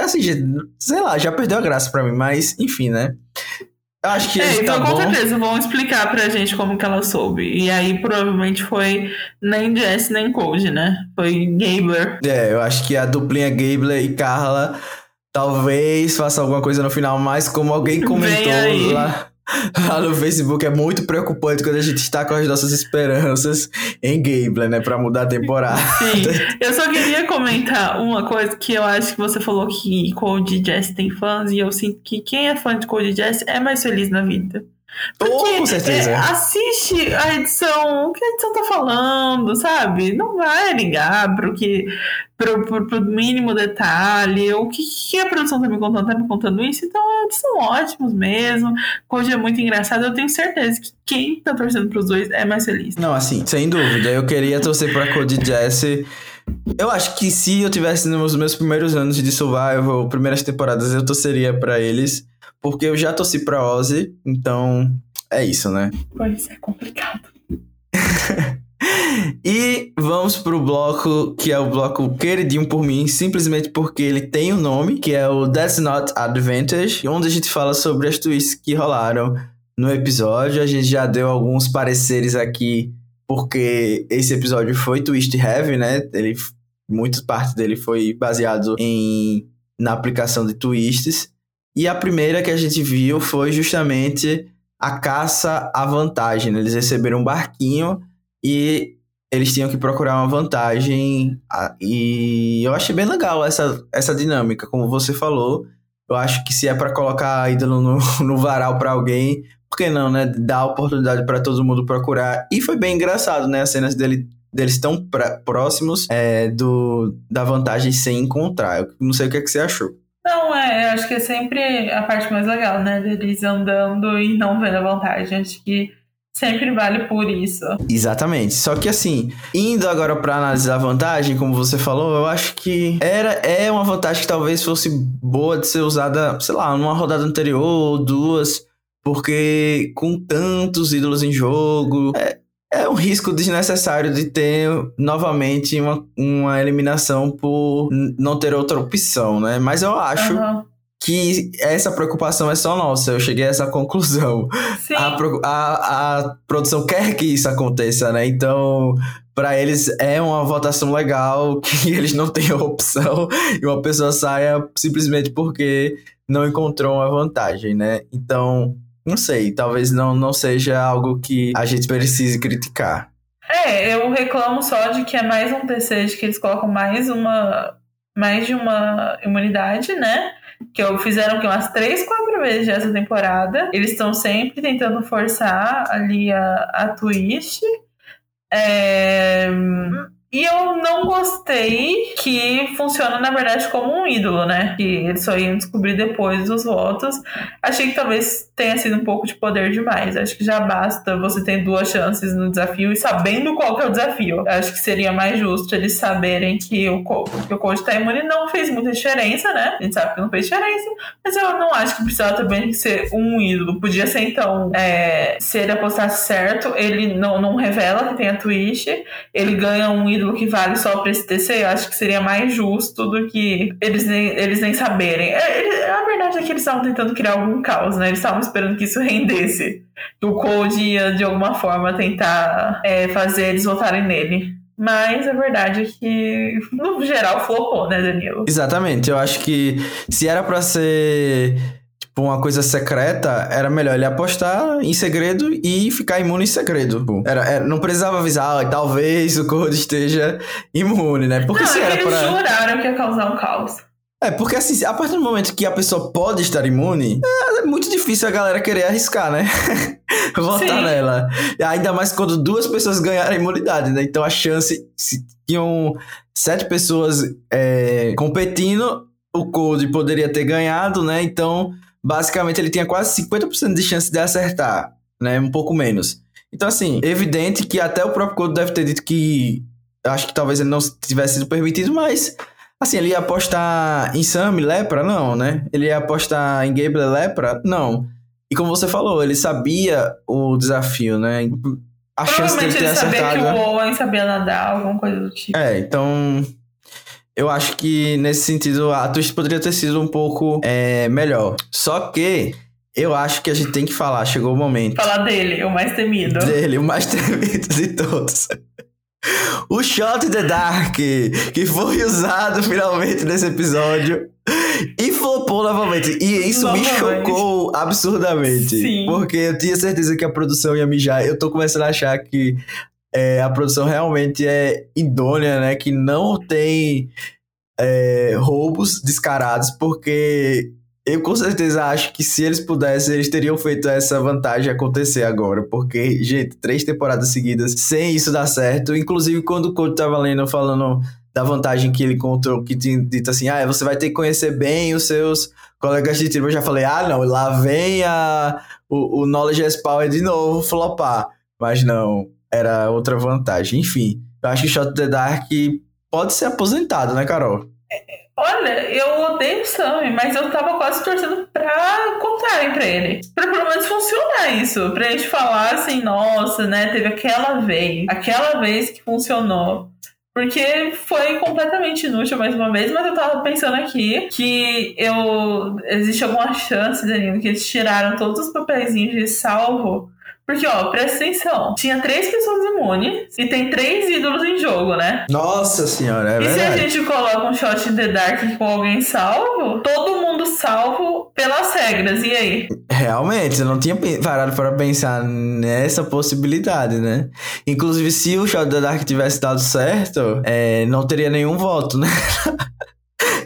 Assim, gente, sei lá, já perdeu a graça pra mim, mas enfim, né? Acho que é, então tá com bom. certeza vão explicar pra gente como que ela soube. E aí provavelmente foi nem Jess nem Code, né? Foi Gabler. É, eu acho que a duplinha Gabler e Carla talvez faça alguma coisa no final, mas como alguém comentou lá lá no Facebook é muito preocupante quando a gente está com as nossas esperanças em gameplay, né? Pra mudar a temporada. Sim. Eu só queria comentar uma coisa que eu acho que você falou que Code Jazz tem fãs e eu sinto que quem é fã de Code Jazz é mais feliz na vida. Porque, oh, com certeza. É, assiste a edição, o que a edição tá falando, sabe? Não vai ligar pro que. Pro, pro, pro mínimo detalhe, o que, que, a produção tá me contando, tá me contando isso, então eles são ótimos mesmo. Hoje é muito engraçado, eu tenho certeza que quem tá torcendo pros dois é mais feliz. Não, assim, sem dúvida. Eu queria torcer pra Cody Jesse. Eu acho que se eu tivesse nos meus primeiros anos de Survival, primeiras temporadas, eu torceria para eles. Porque eu já torci pra Ozzy, então é isso, né? Pois é complicado. e vamos pro bloco que é o bloco queridinho por mim, simplesmente porque ele tem um nome, que é o That's Not Advantage, onde a gente fala sobre as twists que rolaram no episódio. A gente já deu alguns pareceres aqui, porque esse episódio foi twist heavy, né? Ele, muita parte dele foi baseado em na aplicação de twists. E a primeira que a gente viu foi justamente a caça à vantagem. Né? Eles receberam um barquinho e eles tinham que procurar uma vantagem. E eu achei bem legal essa, essa dinâmica, como você falou. Eu acho que se é para colocar ídolo no, no varal para alguém, por que não, né? Dar oportunidade para todo mundo procurar. E foi bem engraçado, né? As cenas dele deles tão próximos é, do, da vantagem sem encontrar. Eu não sei o que, é que você achou. É, eu acho que é sempre a parte mais legal, né? Deles andando e não vendo a vantagem. Acho que Sempre vale por isso. Exatamente. Só que assim, indo agora para analisar a vantagem, como você falou, eu acho que era é uma vantagem que talvez fosse boa de ser usada, sei lá, numa rodada anterior ou duas, porque com tantos ídolos em jogo, é, é um risco desnecessário de ter novamente uma, uma eliminação por não ter outra opção, né? Mas eu acho uhum que essa preocupação é só nossa. Eu cheguei a essa conclusão. A, a, a, produção quer que isso aconteça, né? Então, para eles é uma votação legal que eles não tenham opção e uma pessoa saia simplesmente porque não encontrou uma vantagem, né? Então, não sei, talvez não, não seja algo que a gente precise criticar. É, eu reclamo só de que é mais um TC de que eles colocam mais uma mais de uma imunidade, né? que fizeram que umas três, quatro vezes essa temporada. Eles estão sempre tentando forçar ali a, a twist. É, e eu não gostei que funciona, na verdade, como um ídolo, né? Que eles só iam descobrir depois dos votos. Achei que talvez tenha sido um pouco de poder demais. Acho que já basta você ter duas chances no desafio e sabendo qual é o desafio. Acho que seria mais justo eles saberem que o, que o coach não fez muita diferença, né? A gente sabe que não fez diferença, mas eu não acho que precisava também ser um ídolo. Podia ser, então, é, se ele apostasse certo, ele não, não revela que tem a Twitch, ele ganha um ídolo ídolo que vale só pra esse TC, eu acho que seria mais justo do que eles nem, eles nem saberem. É, a verdade é que eles estavam tentando criar algum caos, né? Eles estavam esperando que isso rendesse. Que o Code ia, de alguma forma, tentar é, fazer eles votarem nele. Mas a verdade é que, no geral, flopou, né, Danilo? Exatamente. Eu acho que se era para ser Tipo, uma coisa secreta, era melhor ele apostar em segredo e ficar imune em segredo. Era, era não precisava avisar, ah, talvez o Code esteja imune, né? Porque não, se era eles pra... juraram que ia causar um caos. É, porque assim, a partir do momento que a pessoa pode estar imune, é, é muito difícil a galera querer arriscar, né? Votar nela. Ainda mais quando duas pessoas ganharam a imunidade, né? Então a chance, se tinham sete pessoas é, competindo, o Code poderia ter ganhado, né? Então basicamente ele tinha quase 50% de chance de acertar, né? Um pouco menos. Então, assim, evidente que até o próprio Couto deve ter dito que acho que talvez ele não tivesse sido permitido, mas assim, ele ia apostar em Sam Lepra? Não, né? Ele ia apostar em Gable Lepra? Não. E como você falou, ele sabia o desafio, né? A chance de ter acertado. Provavelmente ele sabia que o Owen sabia nadar, alguma coisa do tipo. É, então eu acho que nesse sentido a twist poderia ter sido um pouco é, melhor. Só que eu acho que a gente tem que falar, chegou o momento. Falar dele, o mais temido. Dele, o mais temido de todos. O Shot the Dark, que foi usado finalmente nesse episódio. E flopou novamente. E isso novamente. me chocou absurdamente. Sim. Porque eu tinha certeza que a produção ia mijar. Eu tô começando a achar que é, a produção realmente é idônea, né? Que não tem é, roubos descarados, porque eu com certeza acho que se eles pudessem, eles teriam feito essa vantagem acontecer agora. Porque, gente, três temporadas seguidas sem isso dar certo. Inclusive, quando o coach tava lendo falando da vantagem que ele contou, que tinha dito assim: ah, você vai ter que conhecer bem os seus colegas de time. Eu já falei: ah, não, lá vem a, o, o Knowledge as de novo flopar. Mas não, era outra vantagem. Enfim, eu acho que Shot the Dark pode ser aposentado, né, Carol? Olha, eu odeio o Sammy, mas eu tava quase torcendo pra contarem pra ele. Pra pelo menos funcionar isso. Pra gente falar assim, nossa, né? Teve aquela vez, aquela vez que funcionou. Porque foi completamente inútil mais uma vez, mas eu tava pensando aqui que eu. Existe alguma chance, Danilo, que eles tiraram todos os papeizinhos de salvo Porque, ó, presta atenção. Tinha três pessoas imunes e tem três ídolos em jogo, né? Nossa senhora, é e verdade. se a gente coloca um shot in the dark com alguém salvo, todo mundo salvo pelas regras. E aí? Realmente, eu não tinha parado para pensar nessa possibilidade, né? Inclusive, se o Shot in the Dark tivesse dado certo, é, não teria nenhum voto, né?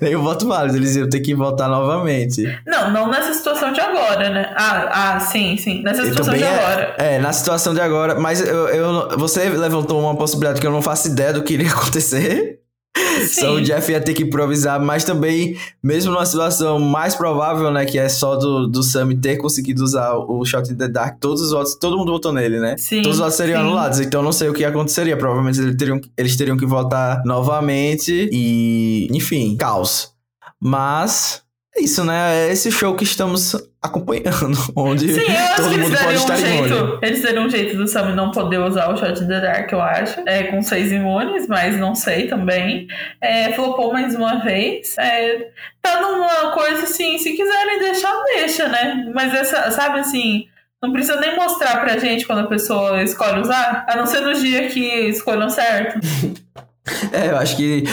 nenhum voto válido, eles iam ter que votar novamente. Não, não nessa situação de agora, né? Ah, ah sim, sim. Nessa situação de agora. É, é, na situação de agora. Mas eu, eu, você levantou uma possibilidade que eu não faço ideia do que iria acontecer. Só o Jeff ia ter que improvisar, mas também, mesmo numa situação mais provável, né, que é só do, do Sam ter conseguido usar o Shot in the Dark, todos os votos, todo mundo votou nele, né? Sim, todos os votos seriam sim. anulados, então não sei o que aconteceria. Provavelmente eles teriam, eles teriam que votar novamente e, enfim, caos. Mas é isso, né? É esse show que estamos acompanhando, onde Sim, eu acho todo que eles mundo pode estar um imune. jeito. Eles dariam um jeito do Sam não poder usar o Shot in the Dark, eu acho. É, com seis imunes, mas não sei também. É, flopou mais uma vez. É, tá numa coisa assim, se quiserem deixar, deixa, né? Mas essa, sabe assim. Não precisa nem mostrar pra gente quando a pessoa escolhe usar, a não ser no dia que escolham certo. É, eu acho que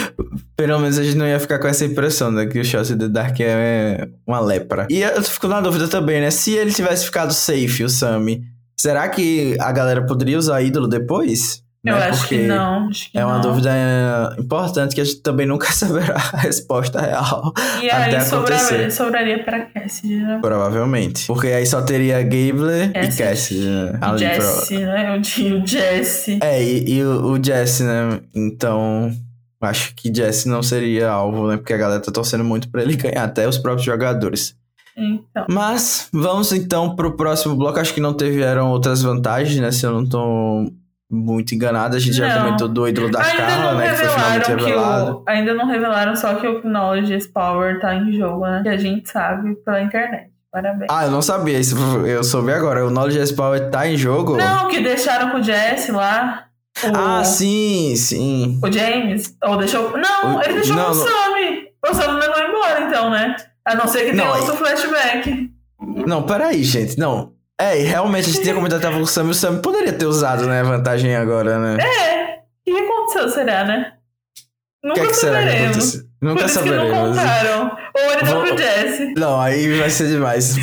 pelo menos a gente não ia ficar com essa impressão, né? Que o in the Dark é uma lepra. E eu fico na dúvida também, né? Se ele tivesse ficado safe, o Sammy, será que a galera poderia usar ídolo depois? Eu Né? acho que Porque não. Acho que É uma não. dúvida é, importante que a gente também nunca saberá a resposta real. E até aí sobraria, acontecer. sobraria pra Cassidy, né? Provavelmente. Porque aí só teria Gable e Cassidy. Né? E Ali pro- Jesse, né? O Jesse. É, e, e o, o Jesse, né? Então, acho que Jesse não seria alvo, né? Porque a galera tá torcendo muito pra ele ganhar, até os próprios jogadores. Então. Mas, vamos então pro próximo bloco. Acho que não tiveram outras vantagens, né? Se eu não tô muito enganado. A gente já Não. comentou do ídolo da ainda Carla, não né? Que foi finalmente revelado. o, ainda não revelaram só que o Knowledge Power tá em jogo, né? Que a gente sabe pela internet. Parabéns. Ah, eu não sabia. Isso eu soube agora. O Knowledge S Power tá em jogo? Não, que deixaram com o Jesse lá. O, Ah, sim, sim. o James. Ou deixou. Não, O- ele deixou não, com o não. Sammy. O Sammy levou embora, então, né? A não ser que tenha Não, outro flashback. Não, peraí, gente. Não. É, e realmente a gente tinha comentado tava com o Sam e o Sam poderia ter usado, né? a Vantagem agora, né? É. O que aconteceu, será, né? Nunca que, é que será que aconteceu? Por Nunca isso que não saberemos. contaram. Ou ele Vou- pro Jesse. Não, aí vai ser demais.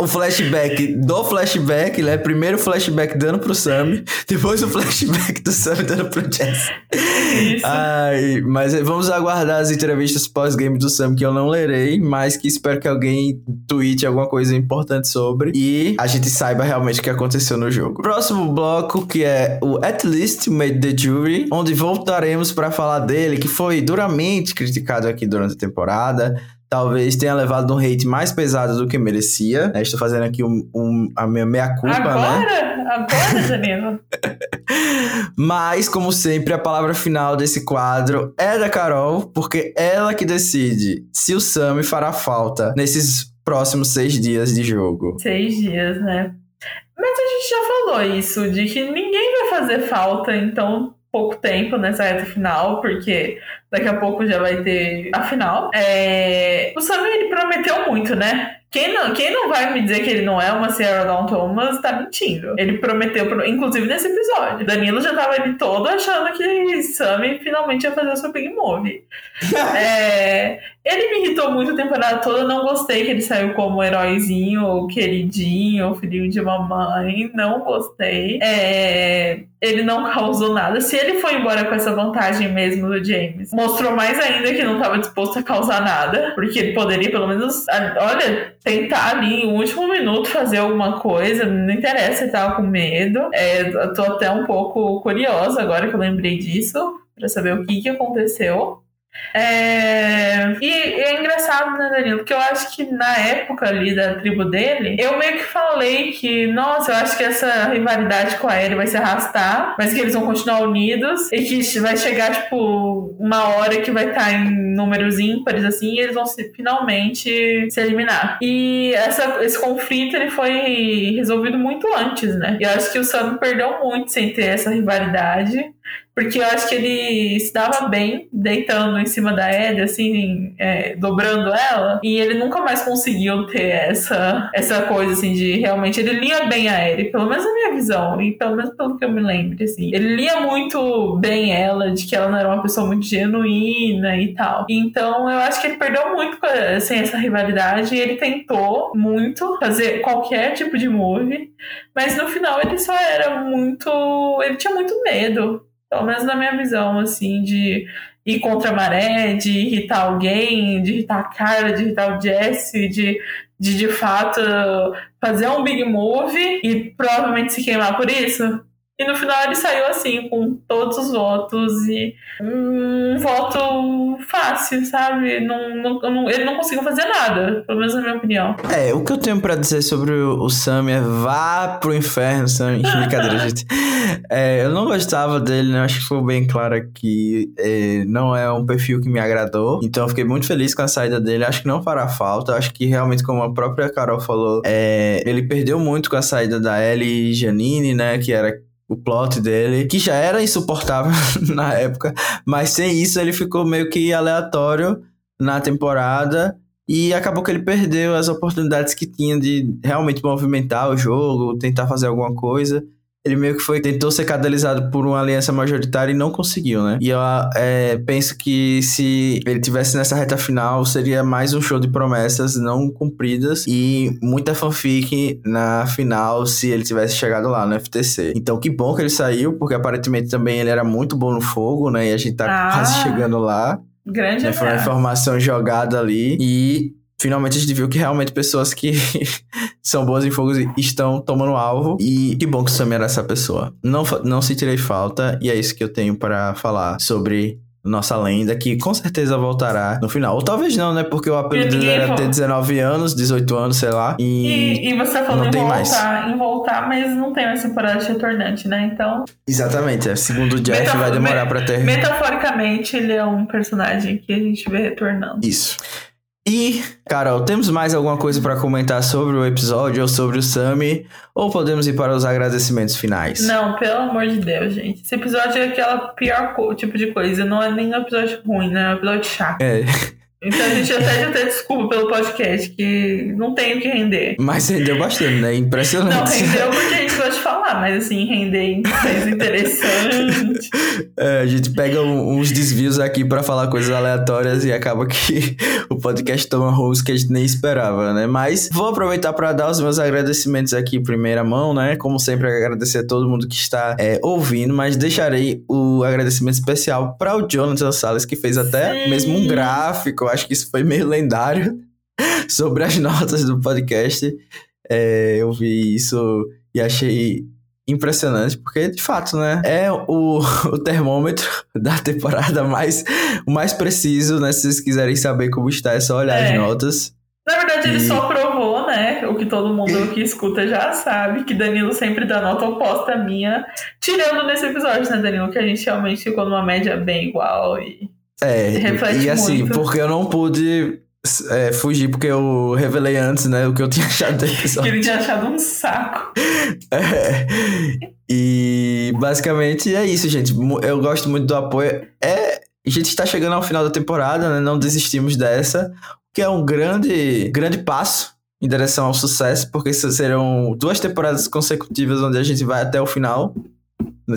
O flashback do flashback, né? Primeiro o flashback dando pro Sam, depois o flashback do Sam dando pro Jesse. Isso. Ai, mas vamos aguardar as entrevistas pós-game do Sam, que eu não lerei, mas que espero que alguém tweete alguma coisa importante sobre e a gente saiba realmente o que aconteceu no jogo. Próximo bloco, que é o At Least Made the Jury, onde voltaremos para falar dele, que foi duramente criticado aqui durante a temporada. Talvez tenha levado um hate mais pesado do que merecia. né? Estou fazendo aqui um, um- a minha meia-culpa, né? Agora? Agora, Danilo? Mas, como sempre, a palavra final desse quadro é da Carol, porque ela que decide se o Sammy fará falta nesses próximos seis dias de jogo. Seis dias, né? Mas a gente já falou isso, de que ninguém vai fazer falta em tão pouco tempo nessa reta final, porque daqui a pouco já vai ter a final. É... O Sammy, ele prometeu muito, né? Quem não, quem não vai me dizer que ele não é uma Sierra Dawn Thomas tá mentindo. Ele prometeu, pro- inclusive nesse episódio. Danilo já tava ali todo achando que Sammy finalmente ia fazer o seu big move. É, ele me irritou muito a temporada toda. Não gostei que ele saiu como heróizinho, ou queridinho, ou filhinho de mamãe. Não gostei. É, ele não causou nada. Se ele foi embora com essa vantagem mesmo do James, mostrou mais ainda que não estava disposto a causar nada. Porque ele poderia, pelo menos, olha, tentar ali em último minuto fazer alguma coisa. Não interessa, ele tava com medo. É, eu tô até um pouco curiosa agora que eu lembrei disso. Pra saber o que, que aconteceu. É... E é engraçado, né, Danilo? Porque eu acho que na época ali da tribo dele, eu meio que falei que, nossa, eu acho que essa rivalidade com a Ellie vai se arrastar, mas que eles vão continuar unidos e que vai chegar, tipo, uma hora que vai estar em números ímpares, assim, e eles vão se- finalmente se eliminar. E essa, esse conflito, ele foi resolvido muito antes, né? E eu acho que o Sam perdeu muito sem ter essa rivalidade. Porque eu acho que ele se dava bem deitando em cima da Ellie, assim, é, dobrando ela, e ele nunca mais conseguiu ter essa, essa coisa, assim, de realmente. Ele lia bem a Ellie, pelo menos na minha visão, e pelo menos pelo que eu me lembro, assim. Ele lia muito bem ela, de que ela não era uma pessoa muito genuína e tal. Então eu acho que ele perdeu muito assim, essa rivalidade, e ele tentou muito fazer qualquer tipo de move, mas no final ele só era muito. Ele tinha muito medo pelo menos na minha visão, assim, de ir contra a maré, de irritar alguém, de irritar a cara, de irritar o Jesse, de de, de fato fazer um big move e provavelmente se queimar por isso. E no final ele saiu assim, com todos os votos e um voto fácil, sabe? Não, não, ele não conseguiu fazer nada, pelo menos na minha opinião. É, o que eu tenho para dizer sobre o, Sam é vá pro inferno, Sam. Brincadeira, gente. É, eu não gostava dele, né? Acho que foi bem claro que é, não é um perfil que me agradou. Então eu fiquei muito feliz com a saída dele. Acho que não fará falta. Acho que realmente, como a própria Carol falou, é, ele perdeu muito com a saída da Ellie Janine, né? Que era o plot dele, que já era insuportável na época, mas sem isso ele ficou meio que aleatório na temporada e acabou que ele perdeu as oportunidades que tinha de realmente movimentar o jogo, tentar fazer alguma coisa ele meio que foi tentou ser catalisado por uma aliança majoritária e não conseguiu, né? E eu é, penso que se ele tivesse nessa reta final, seria mais um show de promessas não cumpridas e muita fanfic na final se ele tivesse chegado lá no FTC. Então que bom que ele saiu, porque aparentemente também ele era muito bom no fogo, né? E a gente tá ah, quase chegando lá. Grande né? Foi uma informação jogada ali. E finalmente a gente viu que realmente pessoas que são boas em fogo estão tomando alvo. E que bom que o Sam era essa pessoa. Não, não sentirei falta, e é isso que eu tenho para falar sobre nossa lenda, que com certeza voltará no final. Ou talvez não, né? Porque o apelido dele era ter 19 anos, 18 anos, sei lá. E, e, e você falou em voltar, em voltar, mas não tem mais temporada de retornante, né? Então. Exatamente, é. Segundo o Jeff, Metaf vai demorar pra ter. Metaforicamente, ele é um personagem que a gente vê retornando. Isso. E, Carol, temos mais alguma coisa para comentar sobre o episódio ou sobre o Sammy? Ou podemos ir para os agradecimentos finais? Não, pelo amor de Deus, gente. Esse episódio é aquela pior tipo de coisa. Não é nem um episódio ruim, né? É um episódio chato. É. Então a gente até já tem desculpa pelo podcast, que não tem o que render. Mas rendeu bastante, né? Impressionante. Não, rendeu porque a gente gosta de falar, mas assim, render coisa interessante. É, a gente pega um, uns desvios aqui para falar coisas aleatórias e acaba que o podcast toma rumos que a gente nem esperava, né? Mas vou aproveitar para dar os meus agradecimentos aqui em primeira mão, né? Como sempre, agradecer a todo mundo que está é, ouvindo, mas deixarei o agradecimento especial para o Jonathan Salles, que fez até Sim. mesmo um gráfico eu acho que isso foi meio lendário sobre as notas do podcast. É, eu vi isso e achei impressionante, porque de fato, né? É o, o termômetro da temporada mais, mais preciso, né? Se vocês quiserem saber como está, é só olhar é. as notas. Na verdade, e... ele só provou, né? O que todo mundo que escuta já sabe, que Danilo sempre dá nota oposta à minha. Tirando nesse episódio, né, Danilo? Que a gente realmente ficou numa média bem igual e é, e assim, muito. porque eu não pude é, fugir, porque eu revelei antes, né, o que eu tinha achado do episódio. que ele tinha achado um saco. É, e basicamente é isso, gente. Eu gosto muito do apoio. É, a gente está chegando ao final da temporada, né, não desistimos dessa, que é um grande, grande passo em direção ao sucesso, porque serão duas temporadas consecutivas onde a gente vai até o final.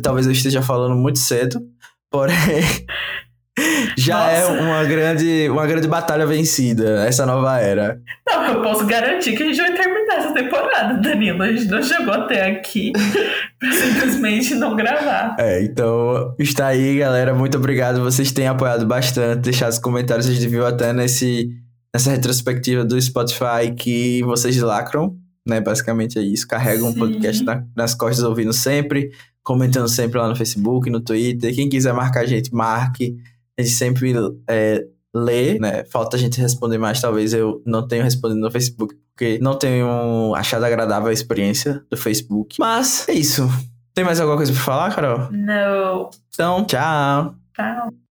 Talvez eu esteja falando muito cedo, porém já é Nossa. é uma grande, uma grande batalha vencida, essa nova era. Não, eu posso garantir que a gente vai terminar essa temporada, Danilo. A gente não chegou até aqui pra simplesmente não gravar. É, então está aí, galera. Muito obrigado. Vocês têm apoiado bastante, deixado os comentários. A gente viu até nesse, nessa retrospectiva do Spotify que vocês lacram, né? Basicamente é isso. Carregam Sim. um podcast na, nas costas ouvindo sempre, comentando sempre lá no Facebook, no Twitter. Quem quiser marcar a gente, marque a gente sempre é, lê, né? Falta a gente responder mais, talvez eu não tenha respondido no Facebook, porque não tenho achado agradável a experiência do Facebook. Mas é isso. Tem mais alguma coisa pra falar, Carol? Não. Então, tchau. Tchau.